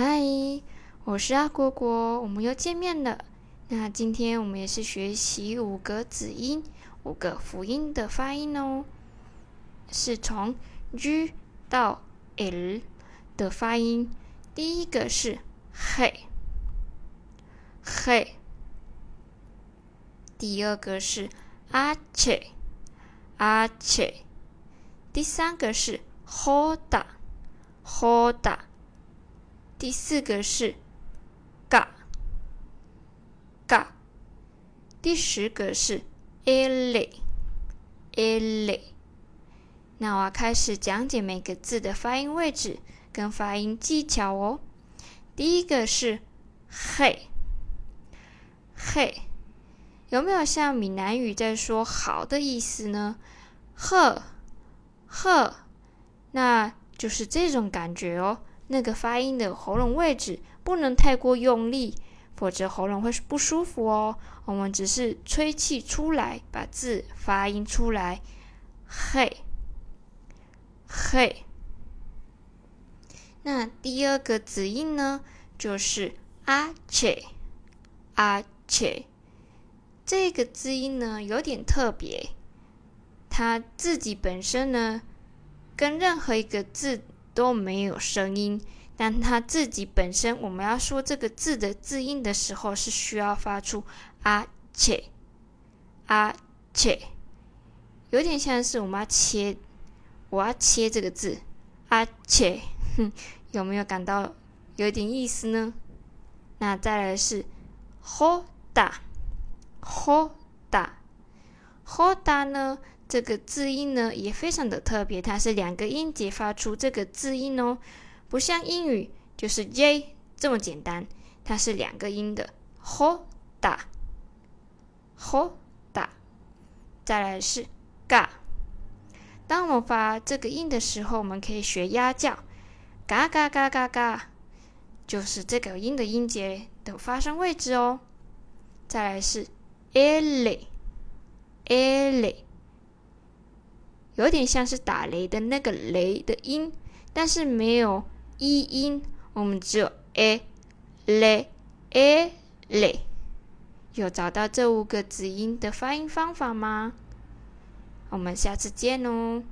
嗨，我是阿果果，我们又见面了。那今天我们也是学习五个子音、五个辅音的发音哦，是从 G 到 L 的发音。第一个是嘿，嘿。第二个是阿切，阿切。第三个是 hoda，hoda。第四个是嘎，嘎。第十个是 ele，ele。那我要开始讲解每个字的发音位置跟发音技巧哦。第一个是嘿，嘿。有没有像闽南语在说“好”的意思呢？呵，呵，那就是这种感觉哦。那个发音的喉咙位置不能太过用力，否则喉咙会不舒服哦。我们只是吹气出来，把字发音出来。嘿，嘿。那第二个子音呢，就是阿切，阿切。这个字音呢有点特别，它自己本身呢跟任何一个字都没有声音，但它自己本身我们要说这个字的字音的时候是需要发出啊切啊切，有点像是我们要切，我要切这个字啊切，哼，有没有感到有点意思呢？那再来是 ho da。hoda，hoda 呢？这个字音呢也非常的特别，它是两个音节发出这个字音哦，不像英语就是 j 这么简单，它是两个音的 hoda，hoda。再来是 ga，当我们发这个音的时候，我们可以学鸭叫，嘎嘎嘎嘎嘎，就是这个音的音节的发声位置哦。再来是。ele，ele，有点像是打雷的那个雷的音，但是没有一音，我们只有 a，l，a，l。有找到这五个子音的发音方法吗？我们下次见哦。